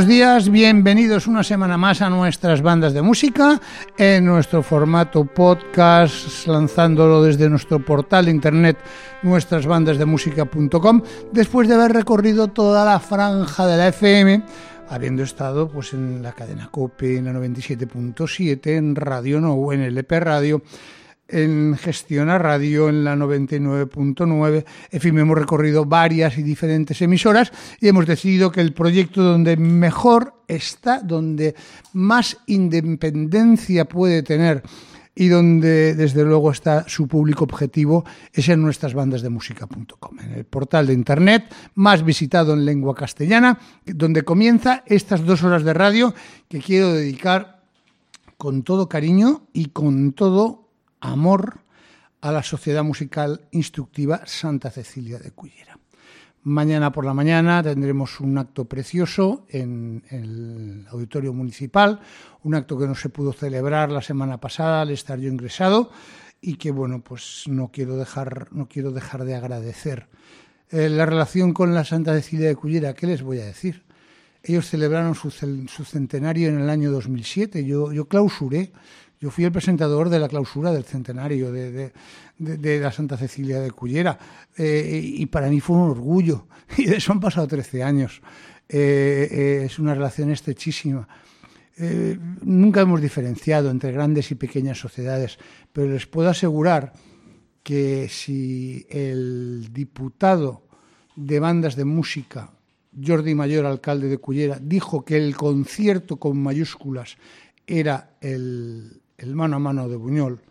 Buenos días, bienvenidos una semana más a nuestras bandas de música en nuestro formato podcast, lanzándolo desde nuestro portal de internet nuestrasbandasdemusica.com, después de haber recorrido toda la franja de la FM, habiendo estado pues en la cadena COPE, en la 97.7, en Radio No, en el EP Radio en Gestiona Radio en la 99.9. En fin, hemos recorrido varias y diferentes emisoras y hemos decidido que el proyecto donde mejor está, donde más independencia puede tener y donde desde luego está su público objetivo es en nuestras bandas de música.com, en el portal de internet más visitado en lengua castellana, donde comienza estas dos horas de radio que quiero dedicar con todo cariño y con todo amor a la Sociedad Musical Instructiva Santa Cecilia de Cullera. Mañana por la mañana tendremos un acto precioso en el Auditorio Municipal, un acto que no se pudo celebrar la semana pasada al estar yo ingresado y que bueno, pues no quiero dejar, no quiero dejar de agradecer. Eh, la relación con la Santa Cecilia de Cullera, ¿qué les voy a decir? Ellos celebraron su, su centenario en el año 2007, yo, yo clausuré yo fui el presentador de la clausura del centenario de, la Santa Cecilia de Cullera eh, y para mí fue un orgullo. Y de eso han pasado 13 años. Eh, eh, es una relación estrechísima. nunca hemos diferenciado entre grandes y pequeñas sociedades, pero les puedo asegurar que si el diputado de bandas de música, Jordi Mayor, alcalde de Cullera, dijo que el concierto con mayúsculas era el, el mano a mano de Buñol,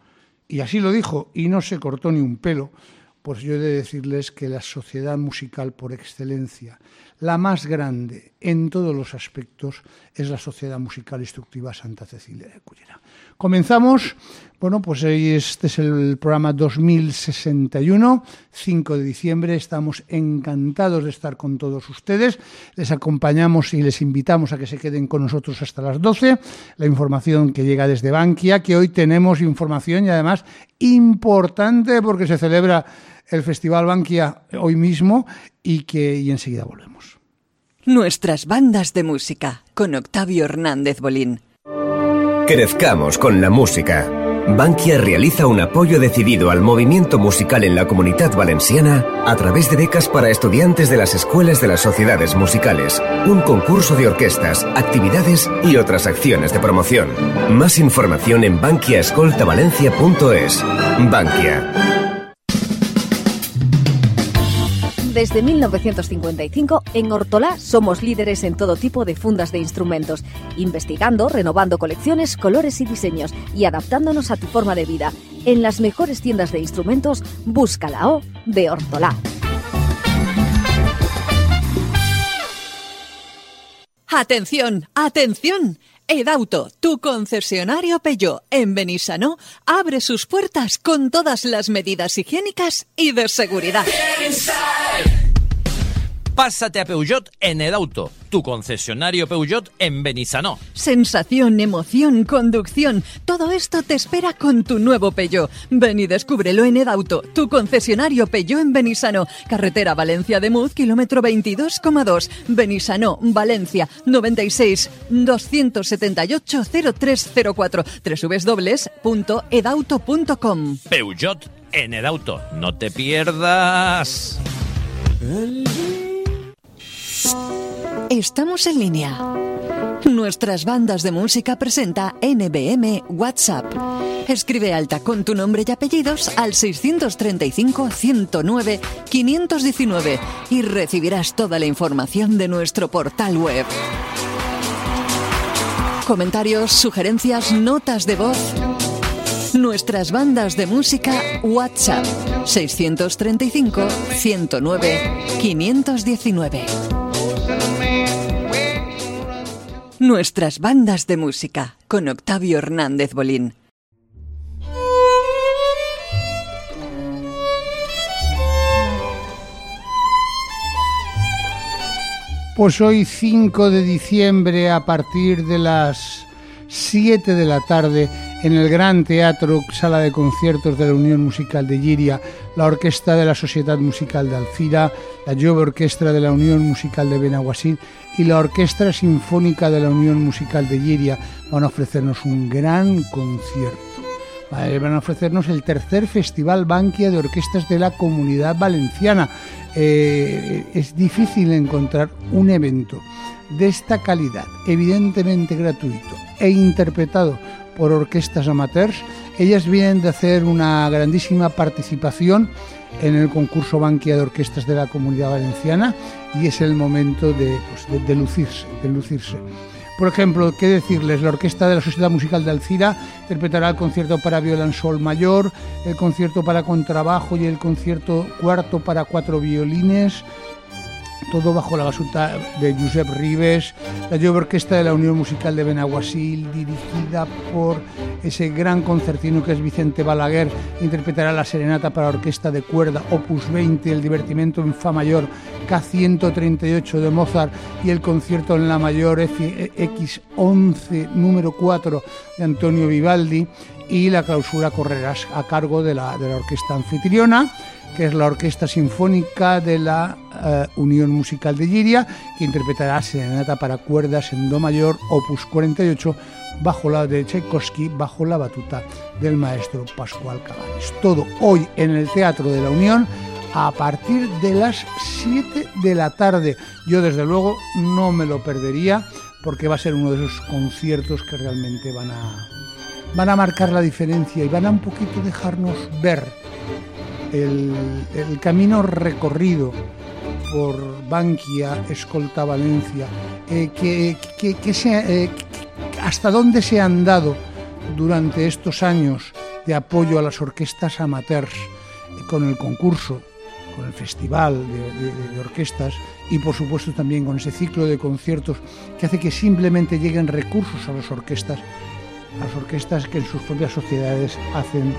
y así lo dijo, y no se cortó ni un pelo, pues yo he de decirles que la sociedad musical por excelencia, la más grande en todos los aspectos, es la Sociedad Musical Instructiva Santa Cecilia de Cullera. Comenzamos, bueno, pues este es el programa 2061, 5 de diciembre, estamos encantados de estar con todos ustedes, les acompañamos y les invitamos a que se queden con nosotros hasta las 12, la información que llega desde Bankia, que hoy tenemos información y además importante porque se celebra el Festival Bankia hoy mismo y que y enseguida volvemos. Nuestras bandas de música con Octavio Hernández Bolín. Crezcamos con la música. Bankia realiza un apoyo decidido al movimiento musical en la comunidad valenciana a través de becas para estudiantes de las escuelas de las sociedades musicales, un concurso de orquestas, actividades y otras acciones de promoción. Más información en bankiaescoltavalencia.es. Bankia Desde 1955, en Hortolá somos líderes en todo tipo de fundas de instrumentos, investigando, renovando colecciones, colores y diseños y adaptándonos a tu forma de vida. En las mejores tiendas de instrumentos, busca la O de Hortolá. Atención, atención. Edauto, tu concesionario Peugeot en Benissanó, abre sus puertas con todas las medidas higiénicas y de seguridad. Pásate a Peugeot en Edauto, tu concesionario Peugeot en Benissanó. Sensación, emoción, conducción, todo esto te espera con tu nuevo Peugeot. Ven y descúbrelo en Edauto, tu concesionario Peugeot en Benissanó, carretera Valencia de Muz, kilómetro 22,2, Benissanó, Valencia, 96 278 0304, www.edauto.com. Peugeot en Edauto, no te pierdas. Estamos en línea. Nuestras bandas de música presenta NBM WhatsApp. Escribe alta con tu nombre y apellidos al 635-109-519 y recibirás toda la información de nuestro portal web. Comentarios, sugerencias, notas de voz. Nuestras bandas de música WhatsApp 635 109 519. Nuestras bandas de música con Octavio Hernández Bolín. Pues hoy 5 de diciembre a partir de las 7 de la tarde en el Gran Teatro, sala de conciertos de la Unión Musical de Giria, la Orquesta de la Sociedad Musical de Alcira, la Jove Orquestra de la Unión Musical de Benaguasil y la Orquesta Sinfónica de la Unión Musical de Lliria van a ofrecernos un gran concierto. Van a ofrecernos el tercer Festival Banquia de Orquestas de la Comunidad Valenciana. Eh, es difícil encontrar un evento de esta calidad, evidentemente gratuito e interpretado por orquestas amateurs. Ellas vienen de hacer una grandísima participación en el concurso Banquia de Orquestas de la Comunidad Valenciana y es el momento de, pues, de, lucirse, de lucirse. Por ejemplo, ¿qué decirles? La Orquesta de la Sociedad Musical de Alcira interpretará el concierto para violán sol mayor, el concierto para contrabajo y el concierto cuarto para cuatro violines, todo bajo la basuta de Josep Rives, la Jove Orquesta de la Unión Musical de Benaguasil, dirigida por ese gran concertino que es Vicente Balaguer, interpretará la serenata para orquesta de cuerda Opus 20, el divertimento en Fa mayor K138 de Mozart y el concierto en la mayor X11 número 4 de Antonio Vivaldi y la clausura correrá a cargo de la, de la orquesta anfitriona que es la Orquesta Sinfónica de la eh, Unión Musical de Giria, que interpretará Serenata para cuerdas en Do mayor, opus 48, bajo la de Tchaikovsky, bajo la batuta del maestro Pascual Cabanes. Todo hoy en el Teatro de la Unión a partir de las 7 de la tarde. Yo desde luego no me lo perdería porque va a ser uno de esos conciertos que realmente van a, van a marcar la diferencia y van a un poquito dejarnos ver el, camino recorrido por Bankia, Escolta Valencia, eh, que, eh, hasta dónde se han dado durante estos años de apoyo a las orquestas amateurs eh, con el concurso, con el festival de, orquestas y por supuesto también con ese ciclo de conciertos que hace que simplemente lleguen recursos a las orquestas, a las orquestas que en sus propias sociedades hacen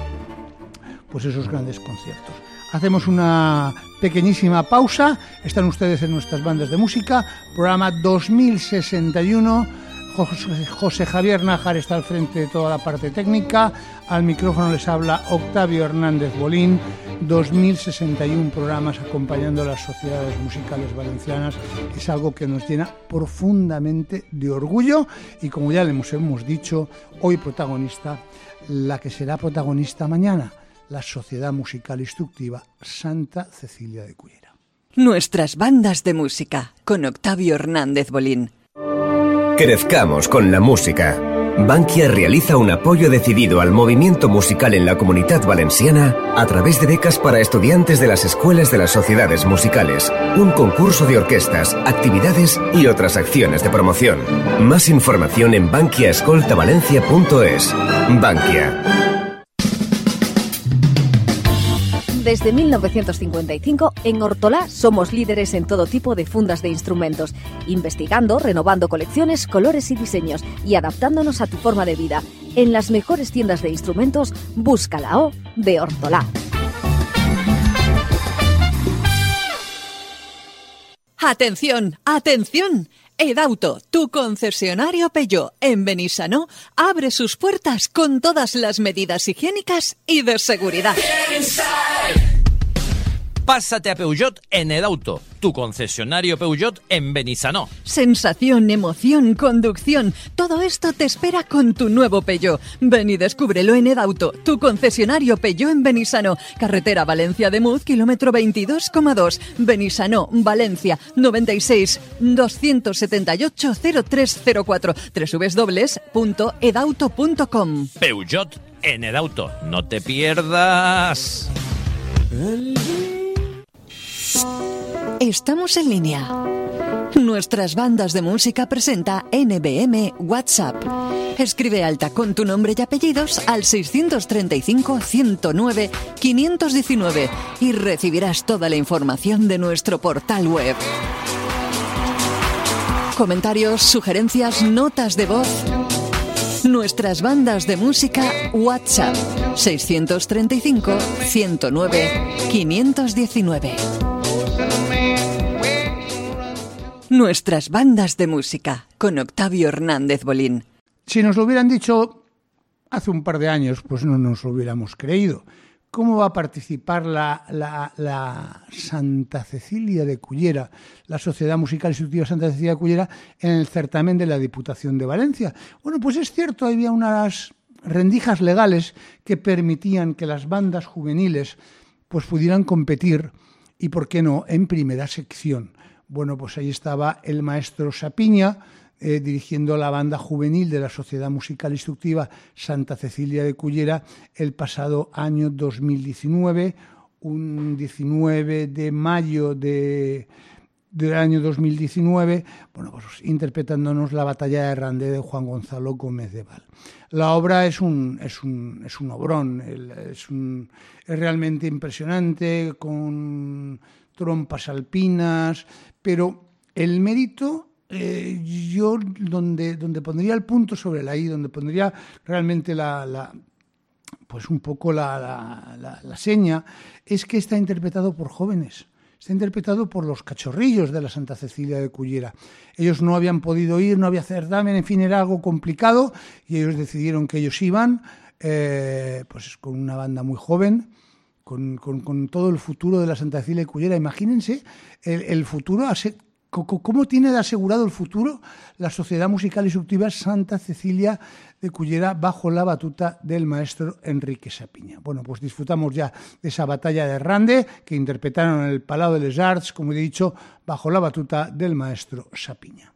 pues esos grandes conciertos. Hacemos una pequeñísima pausa. Están ustedes en nuestras bandas de música. Programa 2061. José Javier Nájar está al frente de toda la parte técnica. Al micrófono les habla Octavio Hernández Bolín. 2061 programas acompañando a las sociedades musicales valencianas. Es algo que nos llena profundamente de orgullo y como ya le hemos dicho, hoy protagonista, la que será protagonista mañana la Sociedad Musical Instructiva Santa Cecilia de Cullera. Nuestras bandas de música con Octavio Hernández Bolín. Crezcamos con la música. Bankia realiza un apoyo decidido al movimiento musical en la comunidad valenciana a través de becas para estudiantes de las escuelas de las sociedades musicales, un concurso de orquestas, actividades y otras acciones de promoción. Más información en bankiaescoltavalencia.es. Bankia Desde 1955, en Hortolá somos líderes en todo tipo de fundas de instrumentos, investigando, renovando colecciones, colores y diseños y adaptándonos a tu forma de vida. En las mejores tiendas de instrumentos, busca la O de Hortolá. Atención, atención. Edauto, tu concesionario Peugeot en Benissanó, abre sus puertas con todas las medidas higiénicas y de seguridad. Pásate a Peugeot en Edauto, tu concesionario Peugeot en Benissanó. Sensación, emoción, conducción, todo esto te espera con tu nuevo Peugeot. Ven y descúbrelo en Edauto, tu concesionario Peugeot en Benissanó, carretera Valencia de Muz, kilómetro 22,2, Benissanó, Valencia, 96 278 0304, www.edauto.com. Peugeot en Edauto, no te pierdas. Estamos en línea. Nuestras bandas de música presenta NBM WhatsApp. Escribe alta con tu nombre y apellidos al 635-109-519 y recibirás toda la información de nuestro portal web. Comentarios, sugerencias, notas de voz. Nuestras bandas de música WhatsApp 635 109 519. Nuestras bandas de música con Octavio Hernández Bolín. Si nos lo hubieran dicho hace un par de años, pues no nos lo hubiéramos creído. cómo va a participar la, la, Santa Cecilia de Cullera, la Sociedad Musical Instructiva Santa Cecilia de Cullera, en el certamen de la Diputación de Valencia. Bueno, pues es cierto, había unas rendijas legales que permitían que las bandas juveniles pues pudieran competir y, por qué no, en primera sección. Bueno, pues ahí estaba el maestro Sapiña, eh, dirigiendo la banda juvenil de la Sociedad Musical Instructiva Santa Cecilia de Cullera el pasado año 2019, un 19 de mayo de, del año 2019, bueno, pues interpretándonos la batalla de Randé de Juan Gonzalo Gómez de Val. La obra es un, es un, es un obrón, es, un, es realmente impresionante, con trompas alpinas, pero el mérito eh, yo donde, donde pondría el punto sobre la I, donde pondría realmente la, pues un poco la, la, seña, es que está interpretado por jóvenes. Está interpretado por los cachorrillos de la Santa Cecilia de Cullera. Ellos no habían podido ir, no había certamen, en fin, era algo complicado y ellos decidieron que ellos iban, eh, pues con una banda muy joven, con, todo el futuro de la Santa Cecilia de Cullera. Imagínense el, futuro ¿Cómo tiene de asegurado el futuro la Sociedad Musical Instructiva Santa Cecilia de Cullera bajo la batuta del maestro Enrique Sapiña? Bueno, pues disfrutamos ya de esa batalla de Rande que interpretaron en el Palau de les Arts, como he dicho, bajo la batuta del maestro Sapiña.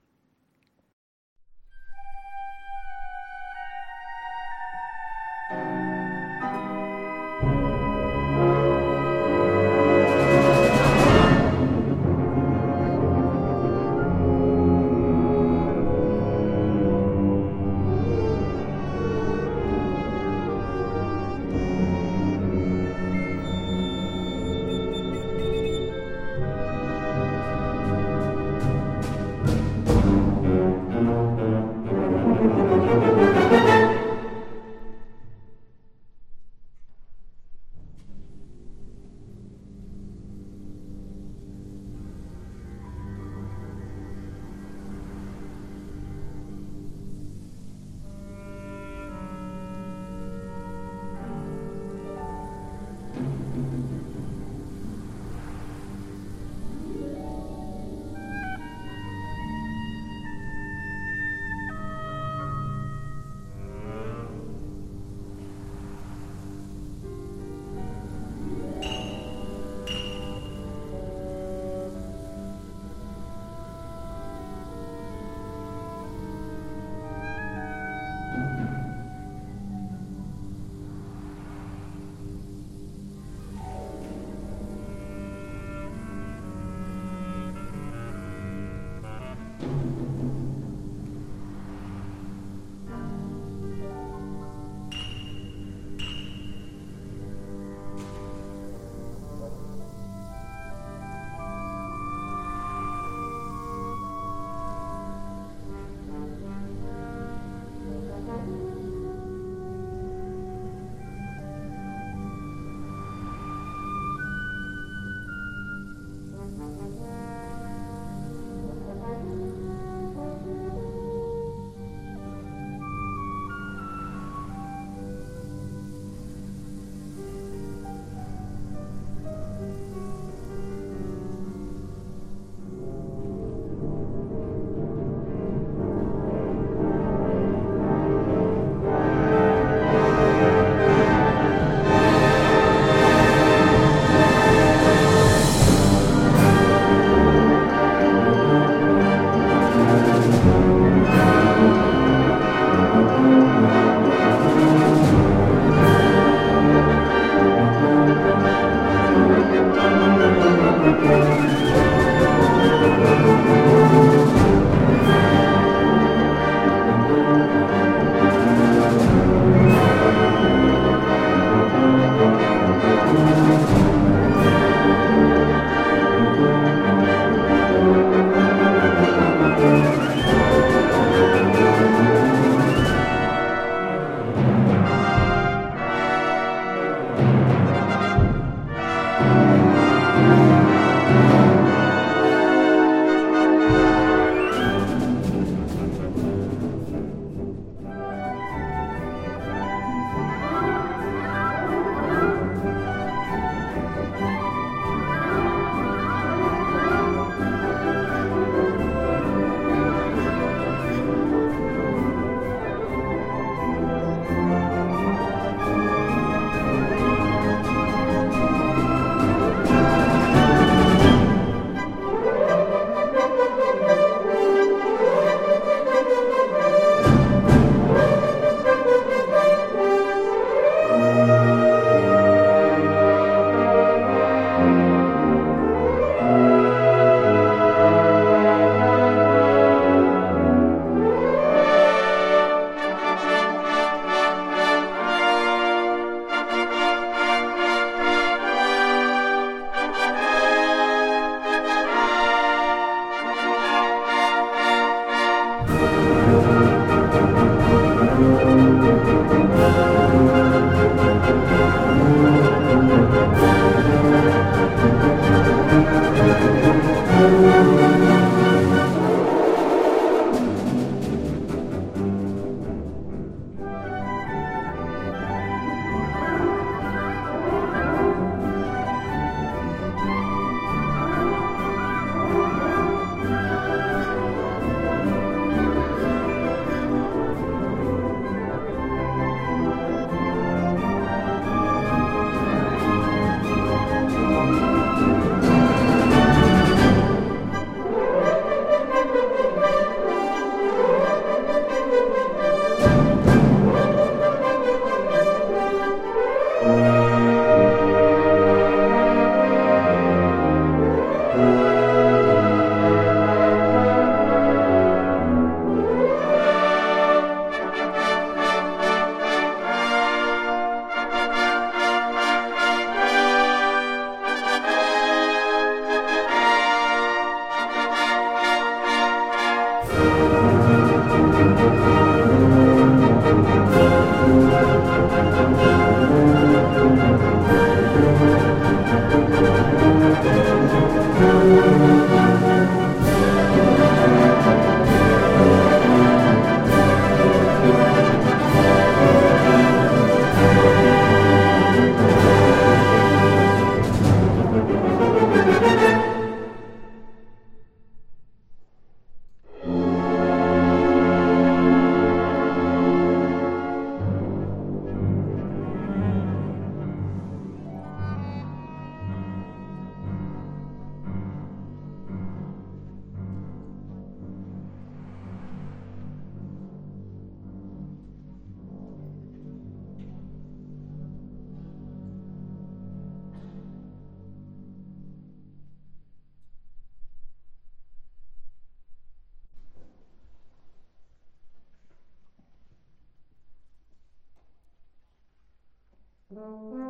Mm-hmm.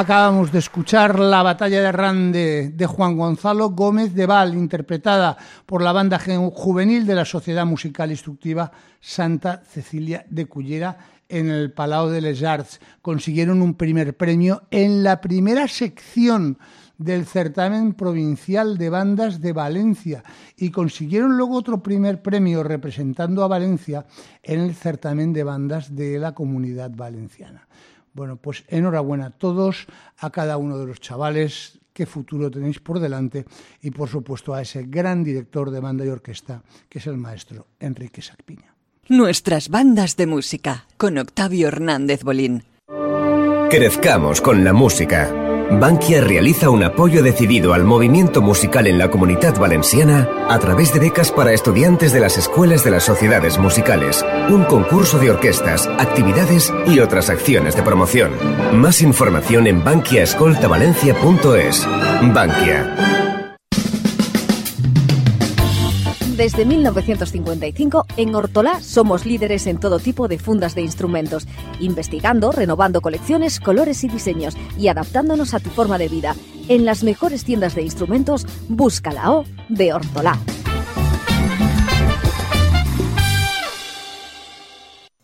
Acabamos de escuchar la batalla de Rande de Juan Gonzalo Gómez de Val, interpretada por la banda juvenil de la Sociedad Musical Instructiva Santa Cecilia de Cullera en el Palau de les Arts. Consiguieron un primer premio en la primera sección del certamen provincial de bandas de Valencia y consiguieron luego otro primer premio representando a Valencia en el certamen de bandas de la comunidad valenciana. Bueno, pues enhorabuena a todos, a cada uno de los chavales, qué futuro tenéis por delante y por supuesto a ese gran director de banda y orquesta que es el maestro Enrique Sacpiña. Nuestras bandas de música con Octavio Hernández Bolín. Crezcamos con la música. Bankia realiza un apoyo decidido al movimiento musical en la comunidad valenciana a través de becas para estudiantes de las escuelas de las sociedades musicales, un concurso de orquestas, actividades y otras acciones de promoción. Más información en bankiaescoltavalencia.es. Bankia Desde 1955, en Hortolá somos líderes en todo tipo de fundas de instrumentos, investigando, renovando colecciones, colores y diseños y adaptándonos a tu forma de vida. En las mejores tiendas de instrumentos, busca la O de Hortolá.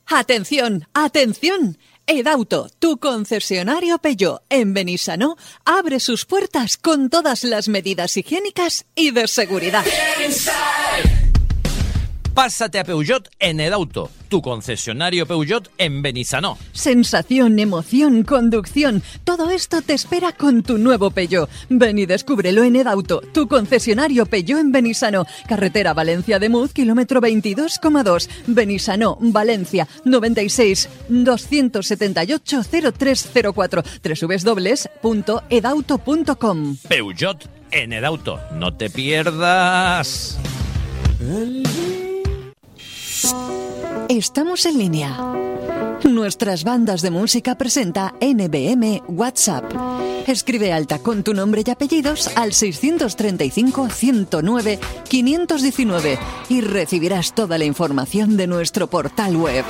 Atención, atención. Edauto, tu concesionario Peugeot en Benissanó, abre sus puertas con todas las medidas higiénicas y de seguridad. Pásate a Peugeot en Edauto, tu concesionario Peugeot en Benissanó. Sensación, emoción, conducción, todo esto te espera con tu nuevo Peugeot. Ven y descúbrelo en Edauto, tu concesionario Peugeot en Benissanó, carretera Valencia de Muz, kilómetro 22,2, Benissanó, Valencia, 96 278 0304, www.edauto.com. Peugeot en Edauto, no te pierdas. Estamos en línea. Nuestras bandas de música presenta NBM WhatsApp. Escribe alta con tu nombre y apellidos al 635 109 519 y recibirás toda la información de nuestro portal web.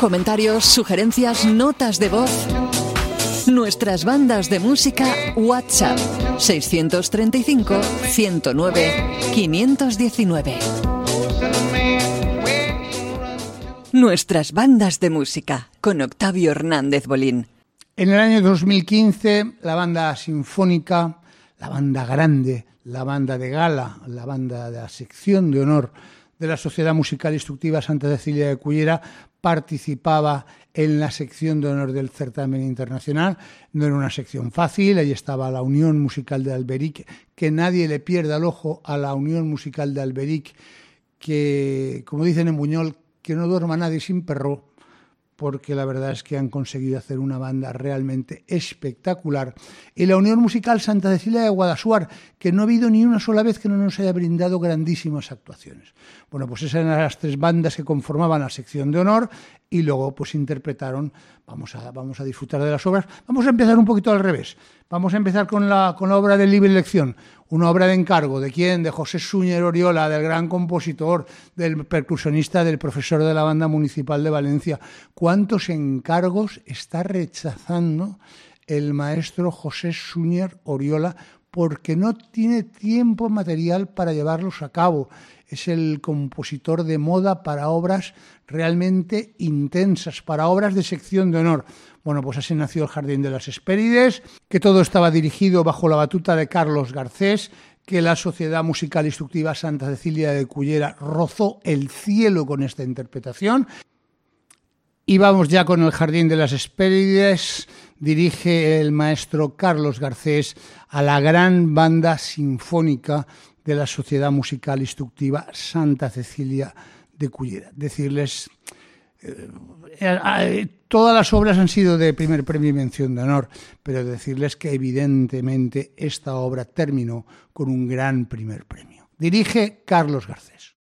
Comentarios, sugerencias, notas de voz. Nuestras bandas de música WhatsApp 635 109 519. Nuestras bandas de música con Octavio Hernández Bolín. En el año 2015, la banda sinfónica, la banda grande, la banda de gala, la banda de la sección de honor de la Sociedad Musical Instructiva Santa Cecilia de Cullera participaba en la sección de honor del certamen internacional. No era una sección fácil, ahí estaba la Unión Musical de Alberic, que nadie le pierda el ojo a la Unión Musical de Alberic, que, como dicen en Buñol, que no duerma nadie sin perro, porque la verdad es que han conseguido hacer una banda realmente espectacular. Y la Unión Musical Santa Cecilia de Guadasuar, que no ha habido ni una sola vez que no nos haya brindado grandísimas actuaciones. Bueno, pues esas eran las tres bandas que conformaban la sección de honor y luego pues interpretaron, vamos a, vamos a disfrutar de las obras. Vamos a empezar un poquito al revés. Vamos a empezar con la, con la obra de libre elección, una obra de encargo. ¿De quién? De José Suñer Oriola, del gran compositor, del percusionista, del profesor de la banda municipal de Valencia. ¿Cuántos encargos está rechazando el maestro José Suñer Oriola porque no tiene tiempo material para llevarlos a cabo? es el compositor de moda para obras realmente intensas, para obras de sección de honor. Bueno, pues así nació el Jardín de las Hespérides, que todo estaba dirigido bajo la batuta de Carlos Garcés, que la Sociedad Musical Instructiva Santa Cecilia de Cullera rozó el cielo con esta interpretación. Y vamos ya con el Jardín de las Hespérides. Dirige el maestro Carlos Garcés a la gran banda sinfónica de la Sociedad Musical Instructiva Santa Cecilia de Cullera. Decirles, todas las obras han sido de primer premio y mención de honor, pero decirles que evidentemente esta obra terminó con un gran primer premio. Dirige Carlos Garcés.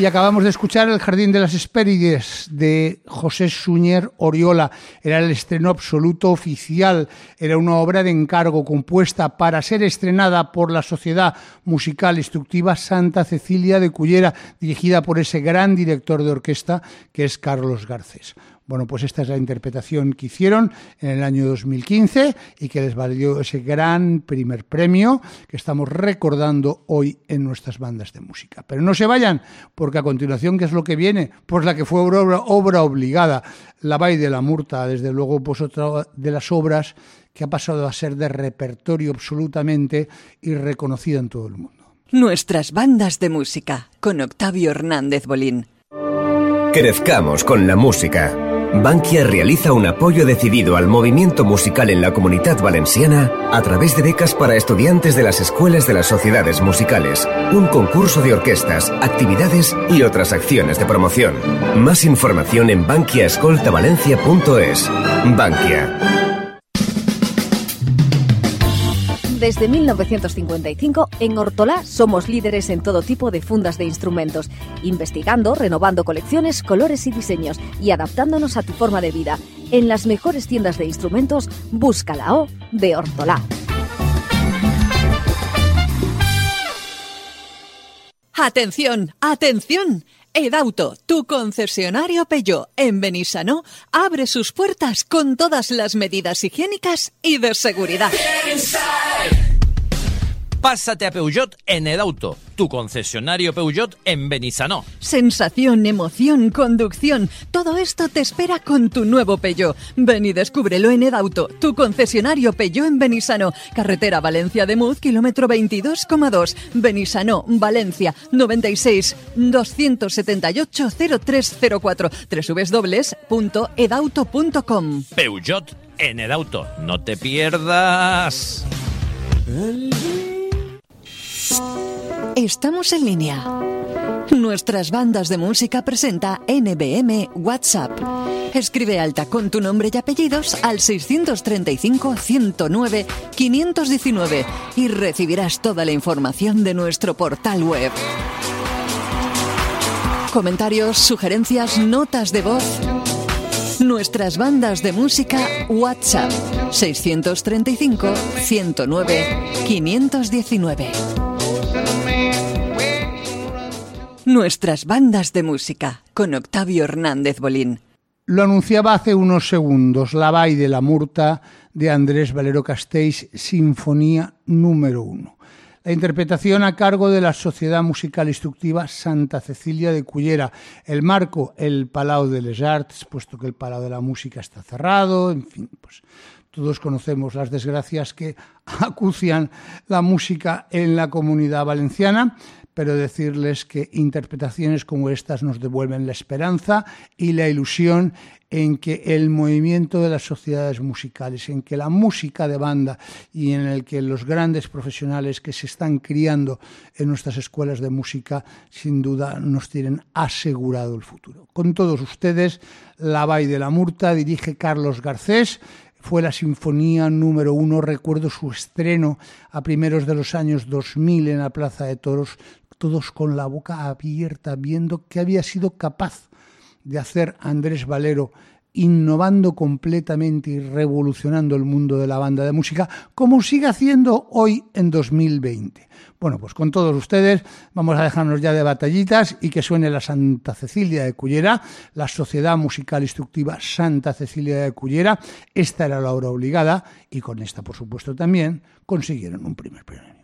Y acabamos de escuchar El Jardín de las Hespérides de José Suñer Oriola. Era el estreno absoluto oficial. Era una obra de encargo compuesta para ser estrenada por la Sociedad Musical Instructiva Santa Cecilia de Cullera, dirigida por ese gran director de orquesta que es Carlos Garcés. Bueno, pues esta es la interpretación que hicieron en el año 2015 y que les valió ese gran primer premio que estamos recordando hoy en nuestras bandas de música. Pero no se vayan, porque a continuación, ¿qué es lo que viene? Pues la que fue obra, obra obligada, La Bay de la Murta, desde luego, pues otra de las obras que ha pasado a ser de repertorio absolutamente y reconocida en todo el mundo. Nuestras bandas de música, con Octavio Hernández Bolín. Crezcamos con la música. Bankia realiza un apoyo decidido al movimiento musical en la comunidad valenciana a través de becas para estudiantes de las escuelas de las sociedades musicales, un concurso de orquestas, actividades y otras acciones de promoción. Más información en bankiaescoltavalencia.es. Bankia Desde 1955, en Hortolá somos líderes en todo tipo de fundas de instrumentos, investigando, renovando colecciones, colores y diseños y adaptándonos a tu forma de vida. En las mejores tiendas de instrumentos, busca la O de Hortolá. Atención, atención. Edauto, tu concesionario Peugeot en Benissanó, abre sus puertas con todas las medidas higiénicas y de seguridad. Pásate a Peugeot en Edauto, tu concesionario Peugeot en Benissanó. Sensación, emoción, conducción, todo esto te espera con tu nuevo Peugeot. Ven y descúbrelo en Edauto, tu concesionario Peugeot en Benissanó, carretera Valencia de Muz, kilómetro 22,2, Benissanó, Valencia, 96 278 0304, www.edauto.com. Peugeot en Edauto, no te pierdas. Estamos en línea. Nuestras bandas de música presenta NBM WhatsApp. Escribe alta con tu nombre y apellidos al 635 109 519 y recibirás toda la información de nuestro portal web. Comentarios, sugerencias, notas de voz. Nuestras bandas de música WhatsApp 635 109 519. Nuestras bandas de música con Octavio Hernández Bolín. Lo anunciaba hace unos segundos, La Vai de la Murta de Andrés Valero Castells, Sinfonía número uno. La interpretación a cargo de la Sociedad Musical Instructiva Santa Cecilia de Cullera. El marco, el Palau de les Arts, puesto que el Palau de la Música está cerrado, en fin, pues todos conocemos las desgracias que acucian la música en la comunidad valenciana pero decirles que interpretaciones como estas nos devuelven la esperanza y la ilusión en que el movimiento de las sociedades musicales, en que la música de banda y en el que los grandes profesionales que se están criando en nuestras escuelas de música, sin duda nos tienen asegurado el futuro. Con todos ustedes, La Bay de la Murta dirige Carlos Garcés, fue la sinfonía número uno, recuerdo su estreno a primeros de los años 2000 en la Plaza de Toros, todos con la boca abierta, viendo qué había sido capaz de hacer Andrés Valero, innovando completamente y revolucionando el mundo de la banda de música, como sigue haciendo hoy en 2020. Bueno, pues con todos ustedes vamos a dejarnos ya de batallitas y que suene la Santa Cecilia de Cullera, la Sociedad Musical Instructiva Santa Cecilia de Cullera. Esta era la obra obligada y con esta, por supuesto, también consiguieron un primer premio.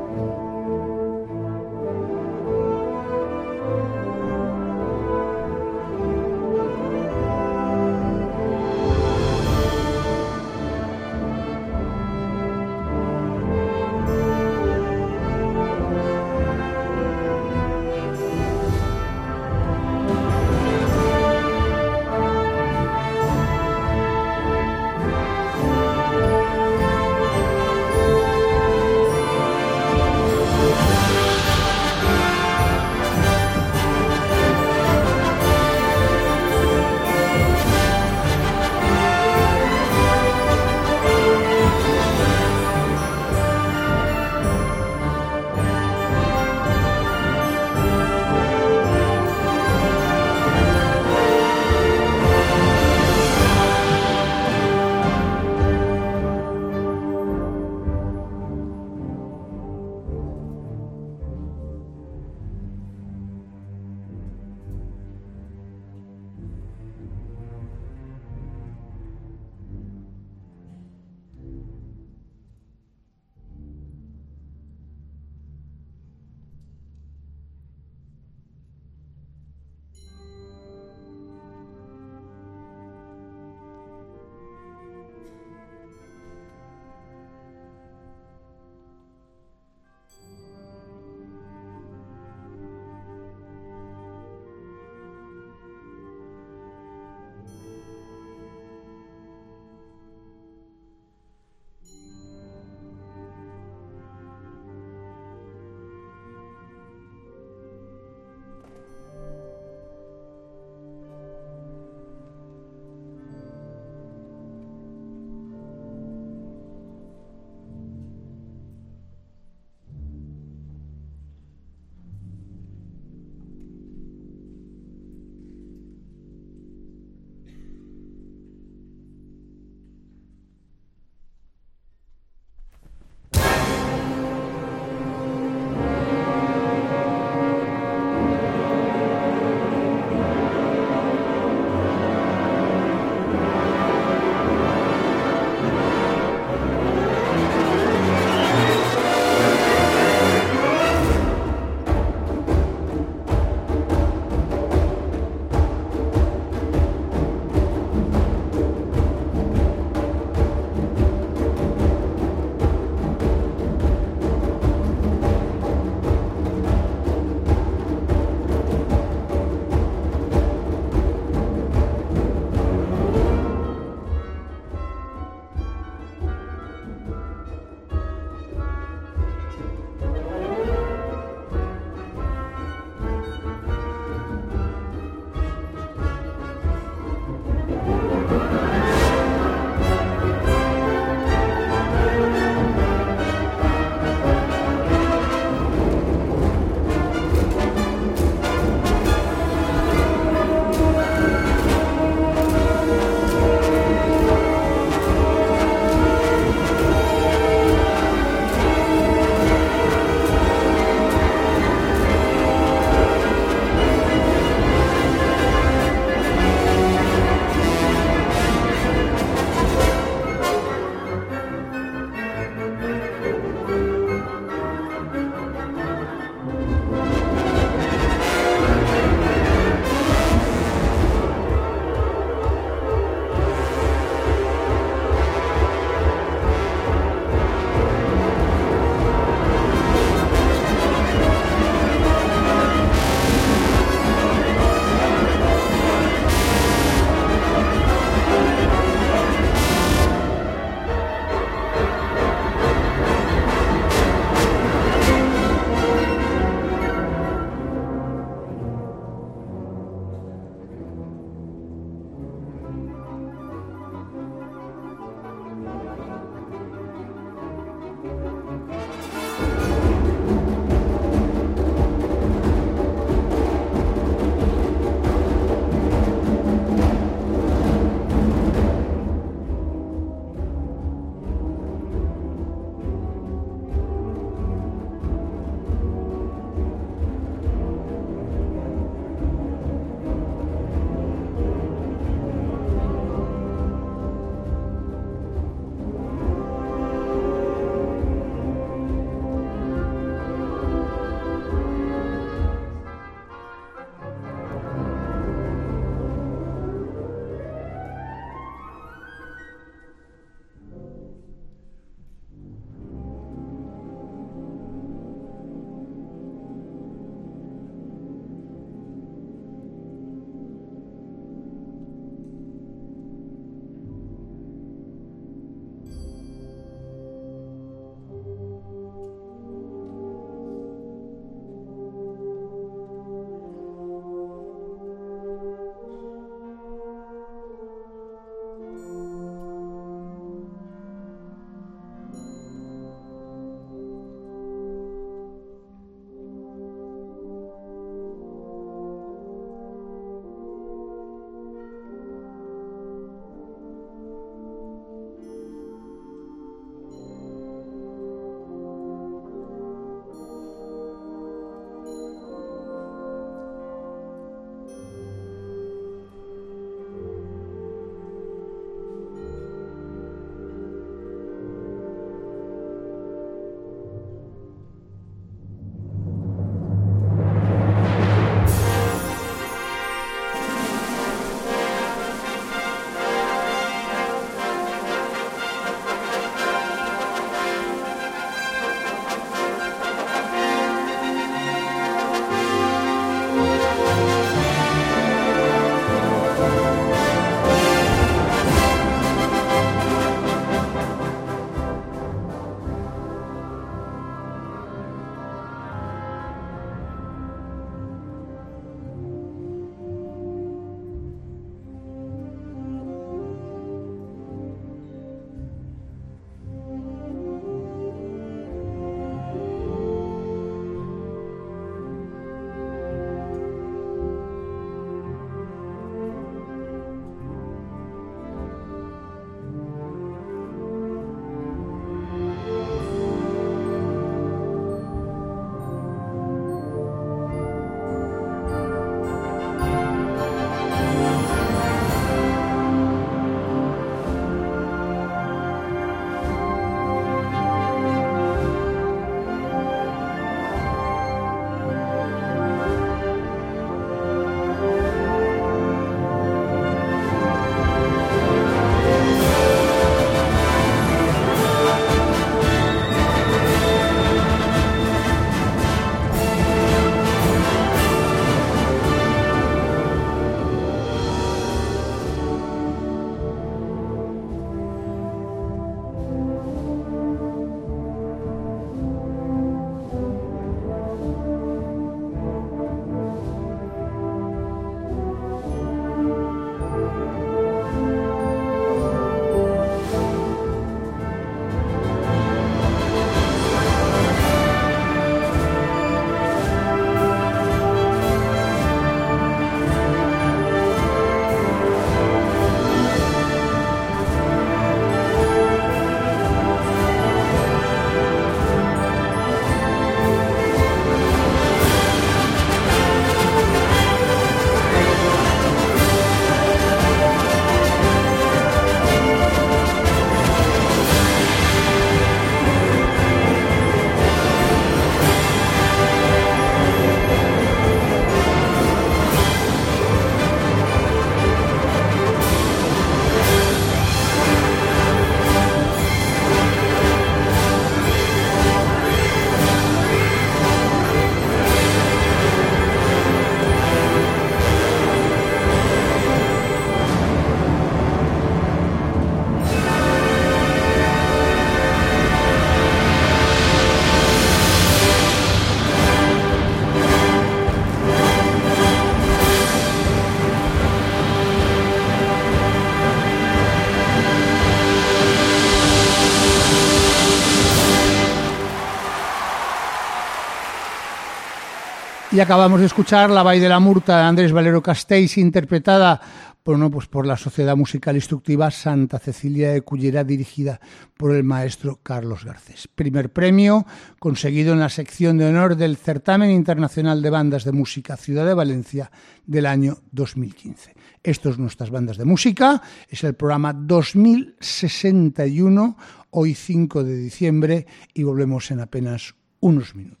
Y acabamos de escuchar La Valle de la Murta de Andrés Valero Castells, interpretada por, no, pues por la Sociedad Musical Instructiva Santa Cecilia de Cullera, dirigida por el maestro Carlos Garcés. Primer premio conseguido en la sección de honor del Certamen Internacional de Bandas de Música Ciudad de Valencia del año 2015. Esto es Nuestras Bandas de Música, es el programa 2061, hoy 5 de diciembre, y volvemos en apenas unos minutos.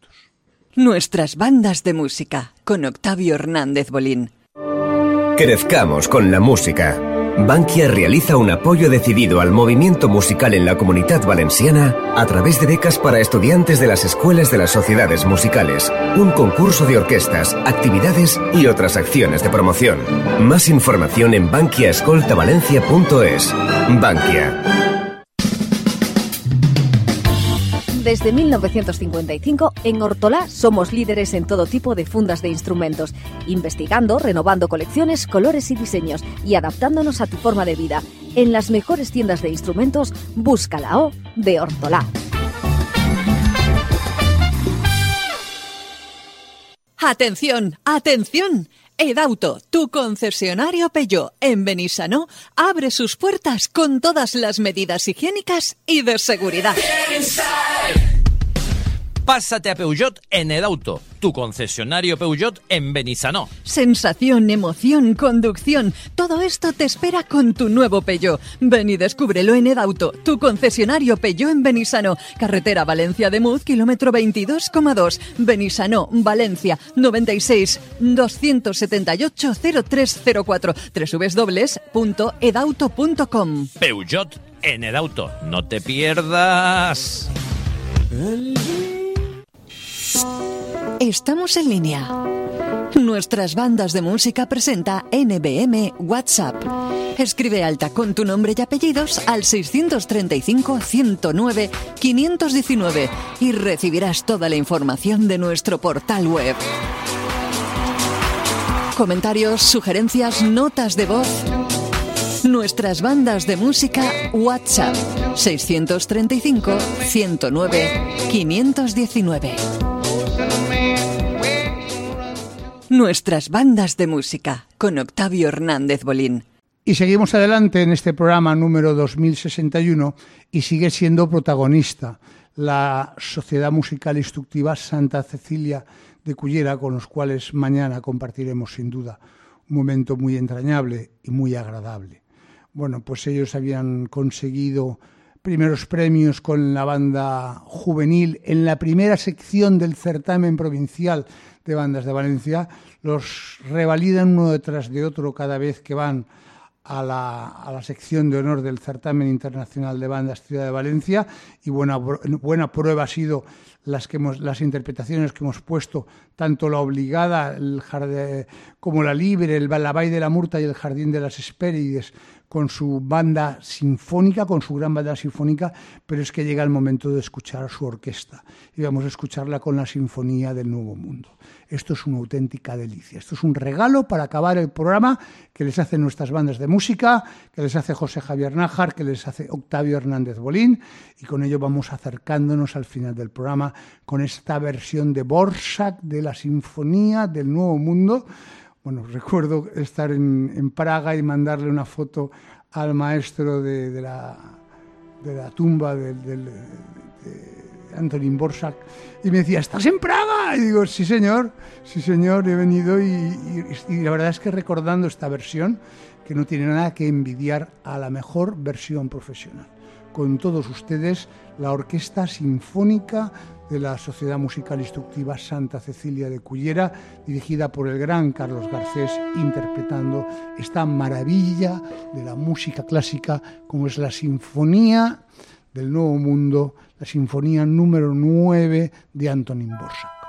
Nuestras bandas de música con Octavio Hernández Bolín. Crezcamos con la música. Bankia realiza un apoyo decidido al movimiento musical en la comunidad valenciana a través de becas para estudiantes de las escuelas de las sociedades musicales, un concurso de orquestas, actividades y otras acciones de promoción. Más información en bankiaescoltavalencia.es. Bankia. Desde 1955, en Hortolá somos líderes en todo tipo de fundas de instrumentos, investigando, renovando colecciones, colores y diseños y adaptándonos a tu forma de vida. En las mejores tiendas de instrumentos, busca la O de Hortolá. Atención, atención. Edauto, tu concesionario Peugeot en Benissanó, abre sus puertas con todas las medidas higiénicas y de seguridad. Pásate a Peugeot en Edauto, tu concesionario Peugeot en Benissanó. Sensación, emoción, conducción, todo esto te espera con tu nuevo Peugeot. Ven y descúbrelo en Edauto, tu concesionario Peugeot en Benissanó, carretera Valencia de Muz, kilómetro 22,2, Benissanó, Valencia, 96 278 0304, www.edauto.com. Peugeot en Edauto, no te pierdas. Estamos en línea. Nuestras bandas de música presenta NBM WhatsApp. Escribe alta con tu nombre y apellidos al 635-109-519 y recibirás toda la información de nuestro portal web. Comentarios, sugerencias, notas de voz. Nuestras bandas de música WhatsApp 635 109 519. Nuestras bandas de música con Octavio Hernández Bolín. Y seguimos adelante en este programa número 2061 y sigue siendo protagonista la Sociedad Musical Instructiva Santa Cecilia de Cullera, con los cuales mañana compartiremos sin duda un momento muy entrañable y muy agradable. Bueno, pues ellos habían conseguido primeros premios con la banda juvenil en la primera sección del certamen provincial de bandas de Valencia, los revalidan uno detrás de otro cada vez que van a la, a la, sección de honor del certamen internacional de bandas Ciudad de Valencia. Y buena, buena prueba ha sido las, que hemos, las interpretaciones que hemos puesto, tanto la obligada el jardín, como la libre, el la de la Murta y el Jardín de las Hespérides, con su banda sinfónica, con su gran banda sinfónica, pero es que llega el momento de escuchar su orquesta y vamos a escucharla con la Sinfonía del Nuevo Mundo. Esto es una auténtica delicia. Esto es un regalo para acabar el programa que les hacen nuestras bandas de música, que les hace José Javier Nájar, que les hace Octavio Hernández Bolín, y con ello vamos acercándonos al final del programa con esta versión de Borsak de la Sinfonía del Nuevo Mundo bueno, recuerdo estar en, Praga y mandarle una foto al maestro de, la, tumba de, de, Antonín Borsak y me decía, ¿estás en Praga? Y digo, sí señor, sí señor, he venido y, y la verdad es que recordando esta versión, que no tiene nada que envidiar a la mejor versión profesional. Con todos ustedes, la Orquesta Sinfónica de la Sociedad Musical Instructiva Santa Cecilia de Cullera, dirigida por el gran Carlos Garcés, interpretando esta maravilla de la música clásica como es la Sinfonía del Nuevo Mundo, la Sinfonía número 9 de Antonín Borsak.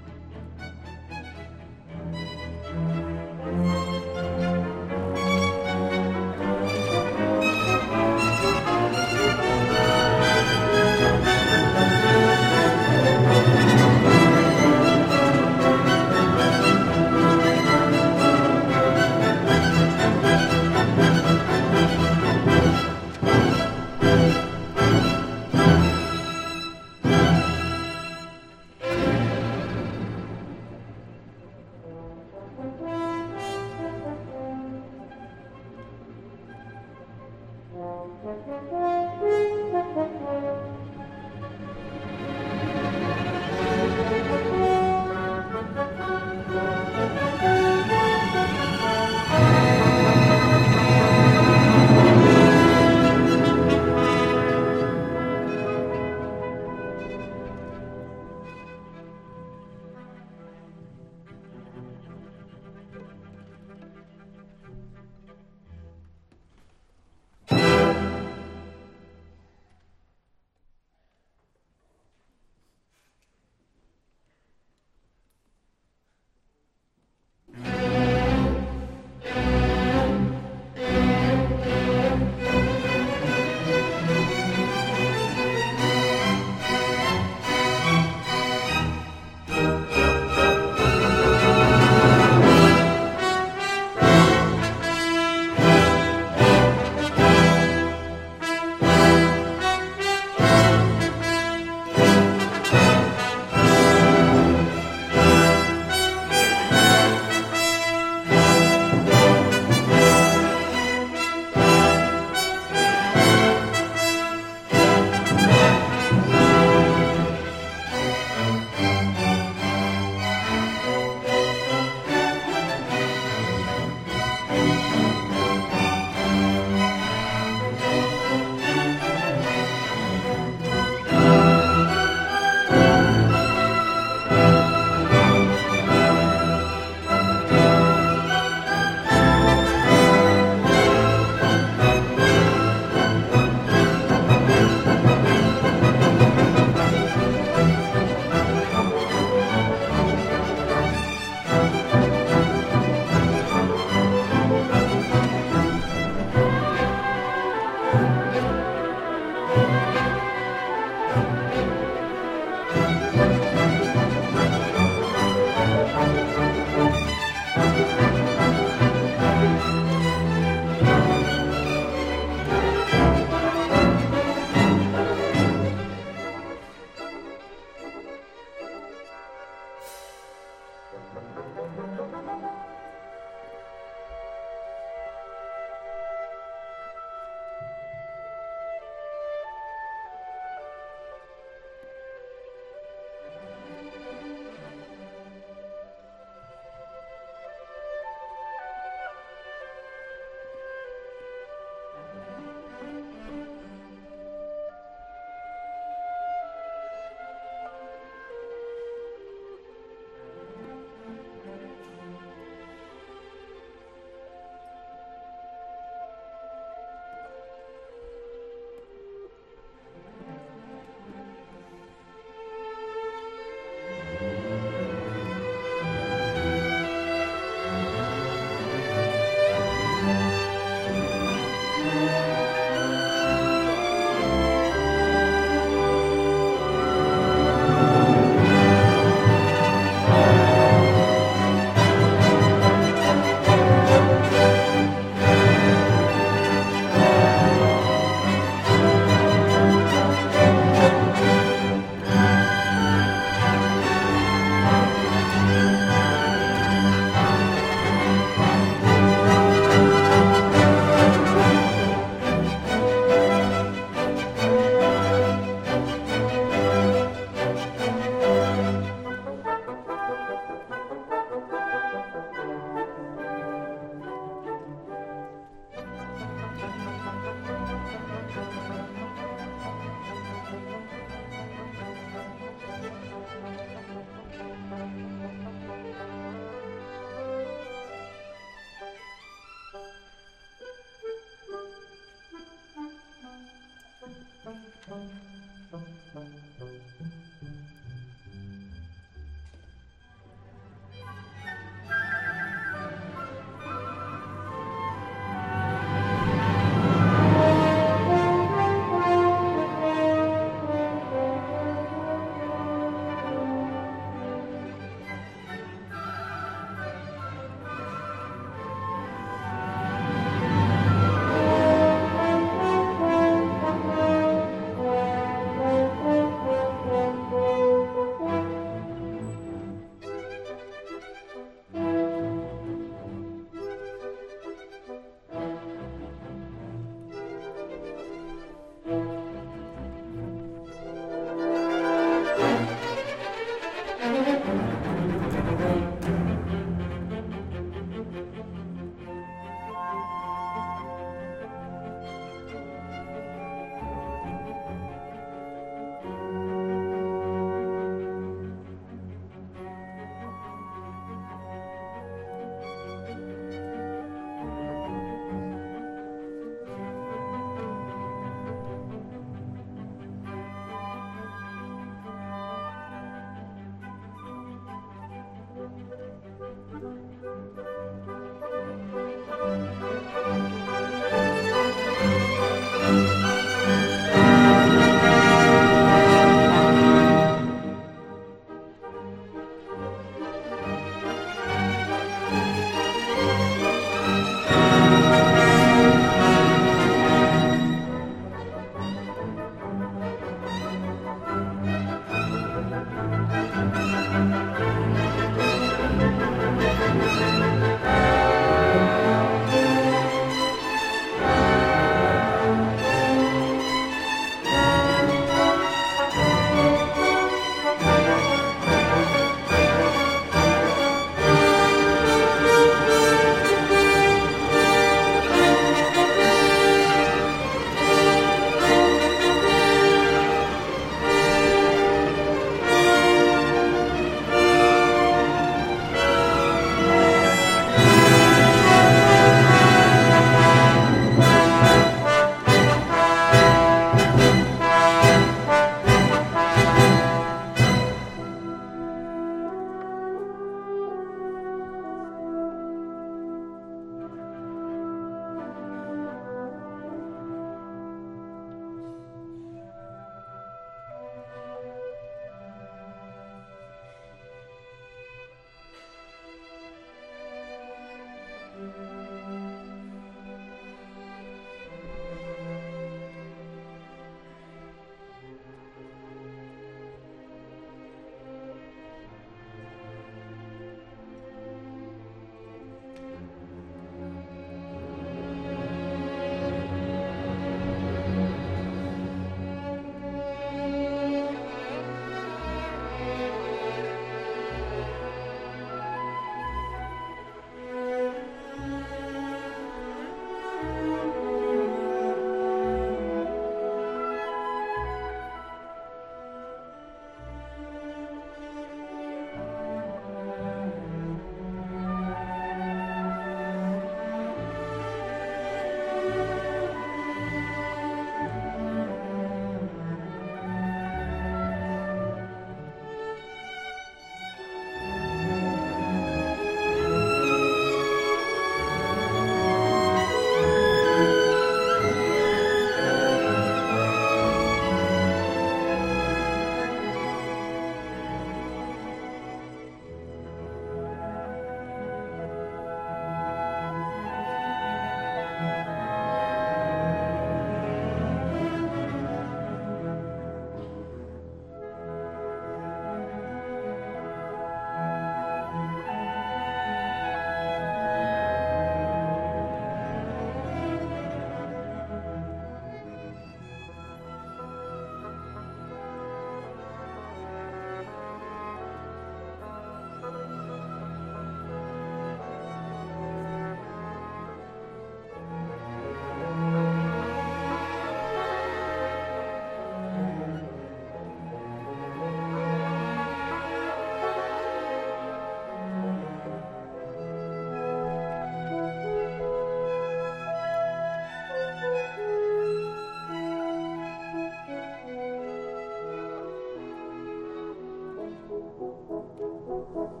Thank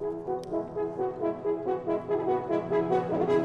you.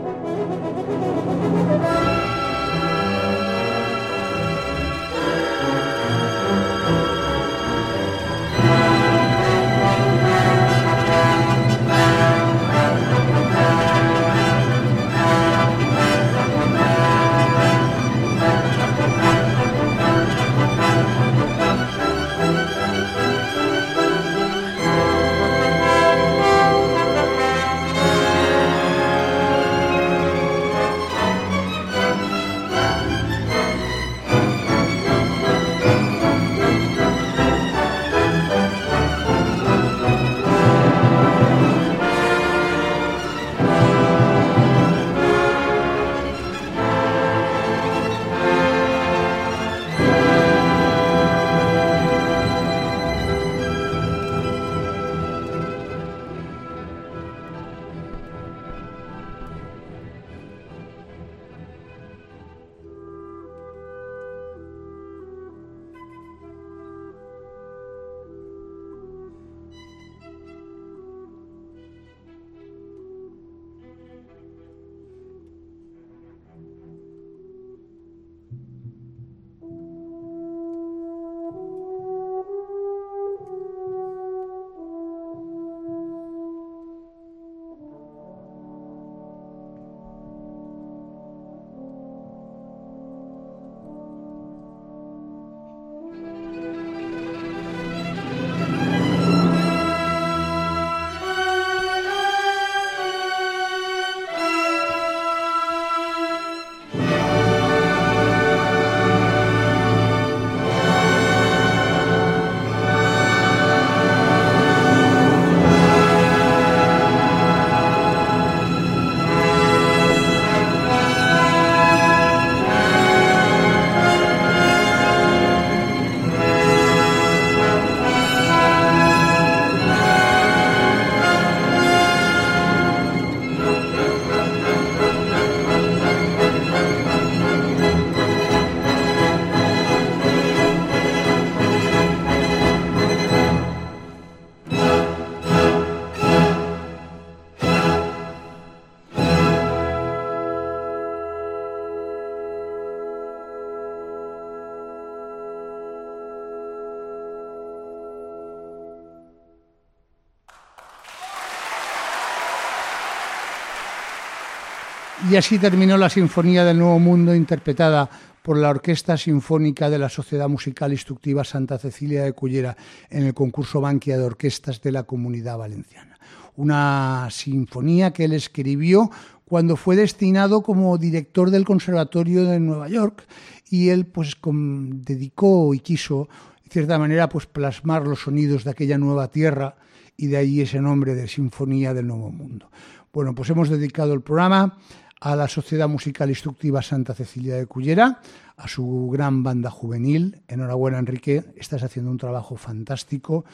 Y así terminó la Sinfonía del Nuevo Mundo interpretada por la Orquesta Sinfónica de la Sociedad Musical Instructiva Santa Cecilia de Cullera en el concurso Banquia de Orquestas de la Comunidad Valenciana. Una sinfonía que él escribió cuando fue destinado como director del Conservatorio de Nueva York y él pues dedicó y quiso de cierta manera pues plasmar los sonidos de aquella nueva tierra y de ahí ese nombre de Sinfonía del Nuevo Mundo. Bueno, pues hemos dedicado el programa a la Sociedad Musical Instructiva Santa Cecilia de Cullera, a su gran banda juvenil. Enhorabuena, Enrique, estás haciendo un trabajo fantástico.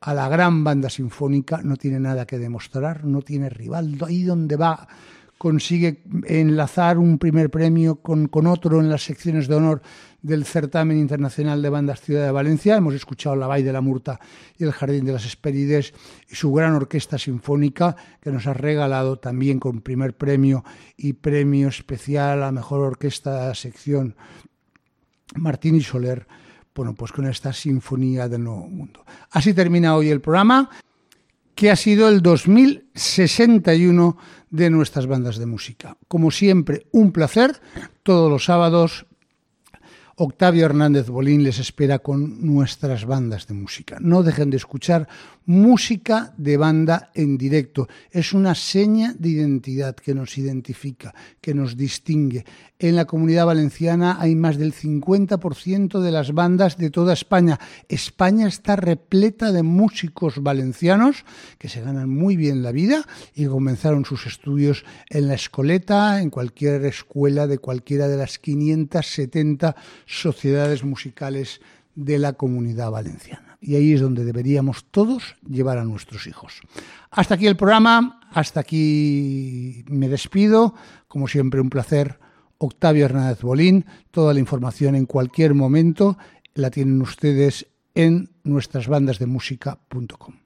A la gran banda sinfónica, no tiene nada que demostrar, no tiene rival. Ahí donde va consigue enlazar un primer premio con, con, otro en las secciones de honor del certamen internacional de bandas Ciudad de Valencia. Hemos escuchado La Valle de la Murta y el Jardín de las Esperides y su gran orquesta sinfónica que nos ha regalado también con primer premio y premio especial a mejor orquesta de la sección Martín y Soler. Bueno, pues con esta sinfonía del Nuevo Mundo. Así termina hoy el programa que ha sido el 2061 de nuestras bandas de música. Como siempre, un placer. Todos los sábados Octavio Hernández Bolín les espera con nuestras bandas de música. No dejen de escuchar música de banda en directo. Es una seña de identidad que nos identifica, que nos distingue. En la comunidad valenciana hay más del 50% de las bandas de toda España. España está repleta de músicos valencianos que se ganan muy bien la vida y comenzaron sus estudios en la escoleta, en cualquier escuela de cualquiera de las 570 sociedades musicales de la comunidad valenciana. Y ahí es donde deberíamos todos llevar a nuestros hijos. Hasta aquí el programa, hasta aquí me despido. Como siempre, un placer. Octavio Hernández Bolín. Toda la información en cualquier momento la tienen ustedes en nuestras bandas de.